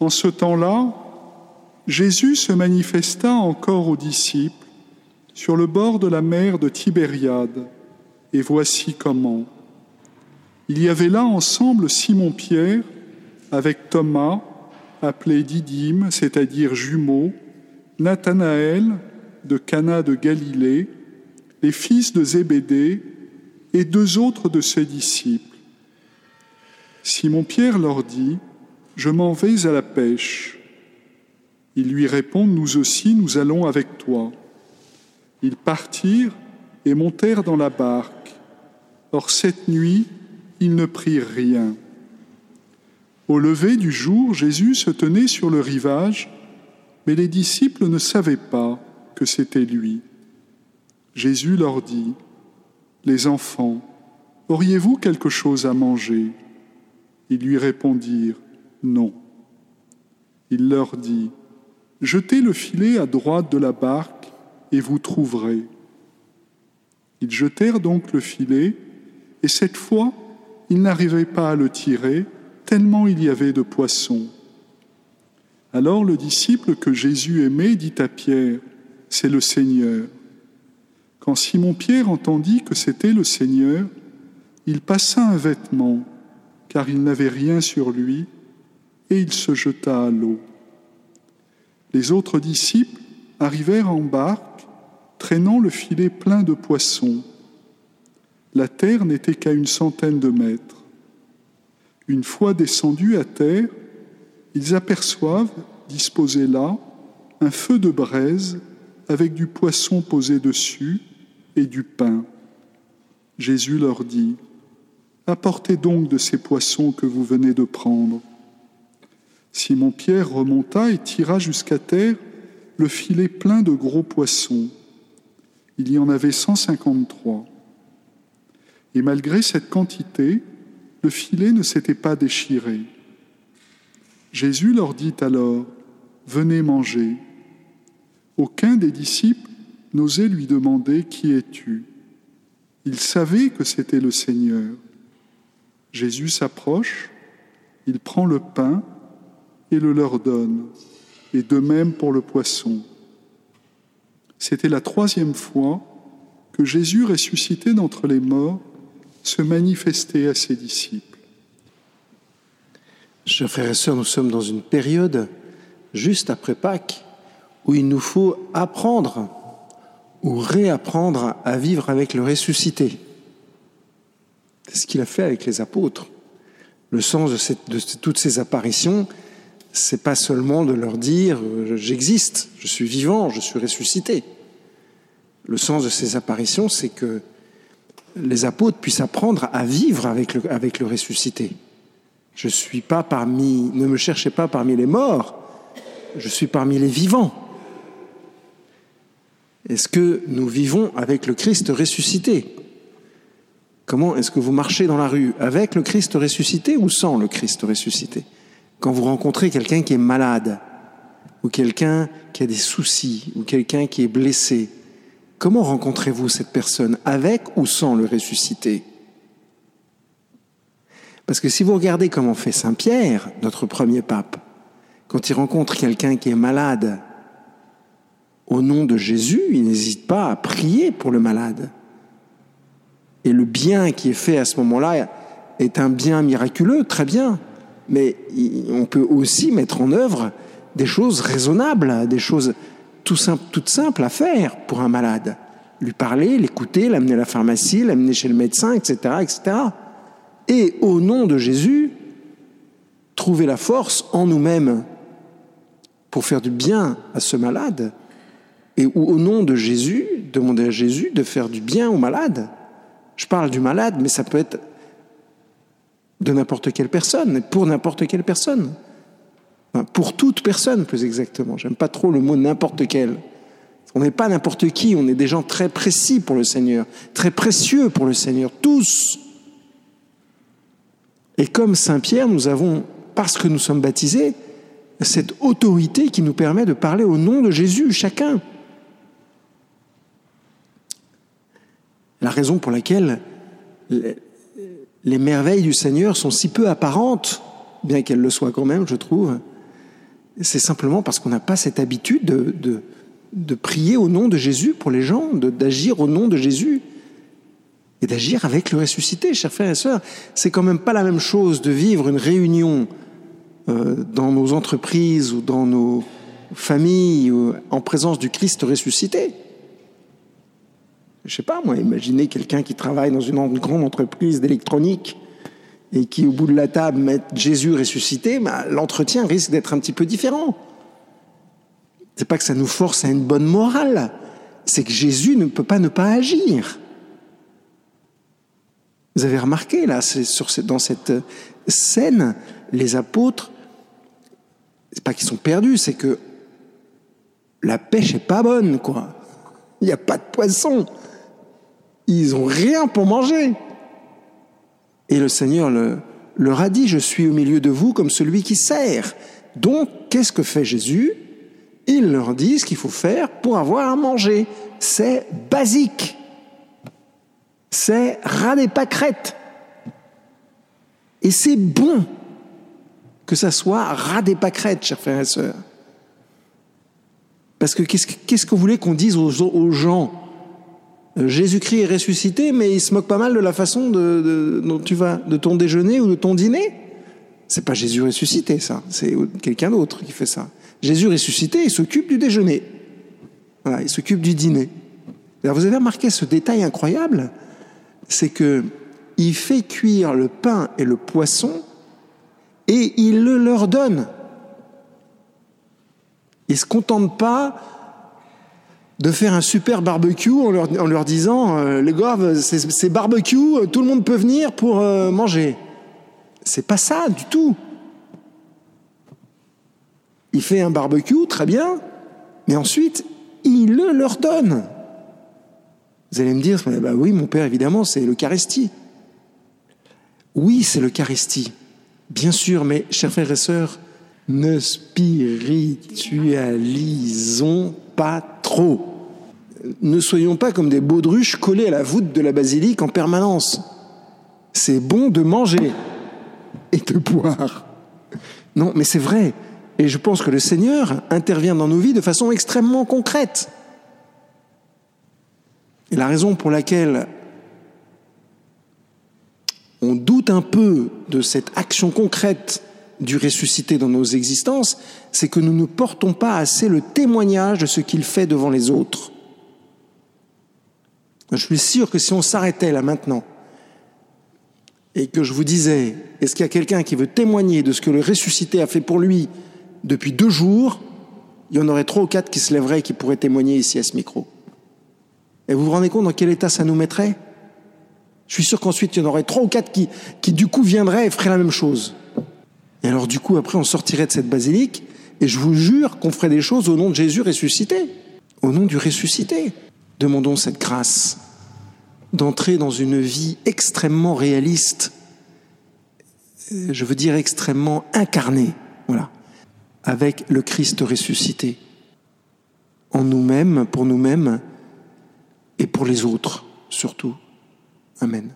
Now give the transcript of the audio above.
En ce temps-là, Jésus se manifesta encore aux disciples sur le bord de la mer de Tibériade, et voici comment. Il y avait là ensemble Simon-Pierre avec Thomas, appelé Didyme, c'est-à-dire jumeau, Nathanaël de Cana de Galilée, les fils de Zébédée et deux autres de ses disciples. Simon-Pierre leur dit, Je m'en vais à la pêche. Ils lui répondent, Nous aussi, nous allons avec toi. Ils partirent et montèrent dans la barque. Or cette nuit, ils ne prirent rien. Au lever du jour, Jésus se tenait sur le rivage, mais les disciples ne savaient pas que c'était lui. Jésus leur dit, Les enfants, auriez-vous quelque chose à manger? Ils lui répondirent, Non. Il leur dit, Jetez le filet à droite de la barque et vous trouverez. Ils jetèrent donc le filet, et cette fois, ils n'arrivaient pas à le tirer, tellement il y avait de poissons. Alors le disciple que Jésus aimait dit à Pierre, C'est le Seigneur. Quand Simon-Pierre entendit que c'était le Seigneur, il passa un vêtement, car il n'avait rien sur lui, et il se jeta à l'eau. Les autres disciples arrivèrent en barque, traînant le filet plein de poissons. La terre n'était qu'à une centaine de mètres. Une fois descendus à terre, ils aperçoivent, disposé là, un feu de braise avec du poisson posé dessus et du pain. Jésus leur dit, Apportez donc de ces poissons que vous venez de prendre. Simon-Pierre remonta et tira jusqu'à terre le filet plein de gros poissons. Il y en avait 153. Et malgré cette quantité, le filet ne s'était pas déchiré. Jésus leur dit alors, Venez manger. Aucun des disciples n'osait lui demander Qui es-tu? Il savait que c'était le Seigneur. Jésus s'approche, il prend le pain et le leur donne, et de même pour le poisson. C'était la troisième fois que Jésus, ressuscité d'entre les morts, se manifestait à ses disciples. Chers frères et sœurs, nous sommes dans une période, juste après Pâques, où il nous faut apprendre ou réapprendre à vivre avec le ressuscité. C'est ce qu'il a fait avec les apôtres. Le sens de, de toutes ces apparitions, c'est pas seulement de leur dire euh, j'existe, je suis vivant, je suis ressuscité. Le sens de ces apparitions, c'est que les apôtres puissent apprendre à vivre avec le, ressuscité. Je suis pas parmi, ne me cherchez pas parmi les morts, je suis parmi les vivants. Est-ce que nous vivons avec le Christ ressuscité? Comment est-ce que vous marchez dans la rue Avec le Christ ressuscité ou sans le Christ ressuscité? Quand vous rencontrez quelqu'un qui est malade, ou quelqu'un qui a des soucis, ou quelqu'un qui est blessé, comment rencontrez-vous cette personne Avec ou sans le ressuscité? Parce que si vous regardez comment fait Saint Pierre, notre premier pape, quand il rencontre quelqu'un qui est malade, au nom de Jésus, il n'hésite pas à prier pour le malade. Et le bien qui est fait à ce moment-là est un bien miraculeux, très bien. Mais on peut aussi mettre en œuvre des choses raisonnables, des choses tout toutes simples à faire pour un malade. Lui parler, l'écouter, l'amener à la pharmacie, l'amener chez le médecin, etc., etc. Et au nom de Jésus, trouver la force en nous-mêmes pour faire du bien à ce malade, et au nom de Jésus, demander à Jésus de faire du bien au malade. Je parle du malade, mais ça peut être de n'importe quelle personne, pour n'importe quelle personne. pour toute personne, plus exactement. J'aime pas trop le mot n'importe quel. On n'est pas n'importe qui, on est des gens très précis pour le Seigneur, très précieux pour le Seigneur, tous. Et comme Saint Pierre, nous avons, parce que nous sommes baptisés, cette autorité qui nous permet de parler au nom de Jésus, chacun. La raison pour laquelle les merveilles du Seigneur sont si peu apparentes, bien qu'elles le soient quand même, je trouve, C'est simplement parce qu'on n'a pas cette habitude de, prier au nom de Jésus pour les gens, d'agir au nom de Jésus et d'agir avec le ressuscité, chers frères et sœurs. C'est quand même pas la même chose de vivre une réunion euh, dans nos entreprises ou dans nos familles en présence du Christ ressuscité. Je sais pas, moi, imaginez quelqu'un qui travaille dans une grande entreprise d'électronique et qui, au bout de la table, met Jésus ressuscité, bah, l'entretien risque d'être un petit peu différent. C'est pas que ça nous force à une bonne morale, c'est que Jésus ne peut pas ne pas agir. Vous avez remarqué, là, dans cette scène, les apôtres, c'est pas qu'ils sont perdus, c'est que la pêche est pas bonne, quoi. Il n'y a pas de poisson. Ils ont rien pour manger. Et le Seigneur leur a dit, je suis au milieu de vous comme celui qui sert. Donc, qu'est-ce que fait Jésus? Il leur dit ce qu'il faut faire pour avoir à manger. C'est basique. C'est ras des pâquerettes. Et c'est bon que ça soit ras des pâquerettes, chers frères et sœurs. Parce que qu'est-ce que vous voulez qu'on dise aux gens? Jésus-Christ est ressuscité, mais il se moque pas mal de la façon de, dont tu vas, de ton déjeuner ou de ton dîner. C'est pas Jésus ressuscité, ça. C'est quelqu'un d'autre qui fait ça. Jésus ressuscité, il s'occupe du déjeuner. Voilà, il s'occupe du dîner. Alors vous avez remarqué ce détail incroyable, c'est que il fait cuire le pain et le poisson et il le leur donne. Il se contente pas de faire un super barbecue en leur, disant euh, les gars, c'est barbecue, tout le monde peut venir pour euh, manger. C'est pas ça du tout. Il fait un barbecue, très bien, mais ensuite, il le leur donne. Vous allez me dire, bah oui, mon père, évidemment, c'est l'Eucharistie. Oui, c'est l'Eucharistie, bien sûr, mais chers frères et sœurs, ne spiritualisons pas trop. Ne soyons pas comme des baudruches collés à la voûte de la basilique en permanence. C'est bon de manger et de boire. Non, mais c'est vrai. Et je pense que le Seigneur intervient dans nos vies de façon extrêmement concrète. Et la raison pour laquelle on doute un peu de cette action concrète du ressuscité dans nos existences, c'est que nous ne portons pas assez le témoignage de ce qu'il fait devant les autres. Je suis sûr que si on s'arrêtait là maintenant et que je vous disais, est-ce qu'il y a quelqu'un qui veut témoigner de ce que le ressuscité a fait pour lui depuis deux jours, il y en aurait trois ou quatre qui se lèveraient et qui pourraient témoigner ici à ce micro. Et vous vous rendez compte dans quel état ça nous mettrait? Je suis sûr qu'ensuite il y en aurait trois ou quatre qui, qui du coup viendraient et feraient la même chose. Et alors du coup après on sortirait de cette basilique et je vous jure qu'on ferait des choses au nom de Jésus ressuscité, au nom du ressuscité. Demandons cette grâce d'entrer dans une vie extrêmement réaliste, je veux dire extrêmement incarnée, voilà, avec le Christ ressuscité, en nous-mêmes, pour nous-mêmes et pour les autres surtout. Amen.